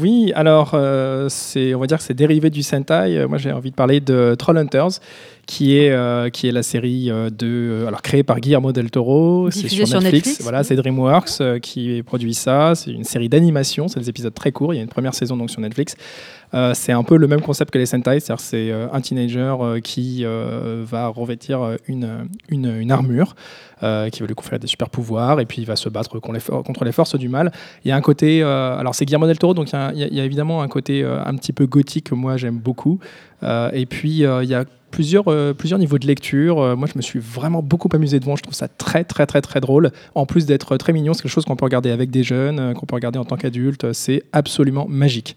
Oui, alors euh, c'est, on va dire que c'est dérivé du Sentai. Euh, moi, j'ai envie de parler de Trollhunters, qui est euh, qui est la série de alors créée par Guillermo del Toro. C'est sur sur Netflix. Voilà, c'est DreamWorks euh, qui produit ça. C'est une série d'animation. C'est des épisodes très courts. Il y a une première saison donc sur Netflix. C'est un peu le même concept que les Sentai, c'est-à-dire c'est un teenager qui va revêtir une, une, une armure qui va lui conférer des super pouvoirs et puis il va se battre contre les, contre les forces du mal. Il y a un côté, alors c'est Guillermo del Toro, donc il y a, a- y a évidemment un côté euh, un petit peu gothique que moi j'aime beaucoup. Euh, et puis euh, il y a plusieurs, plusieurs niveaux de lecture. Moi je me suis vraiment beaucoup amusé devant, je trouve ça très très très très drôle. En plus d'être très mignon, c'est quelque chose qu'on peut regarder avec des jeunes, qu'on peut regarder en tant qu'adulte, c'est absolument magique.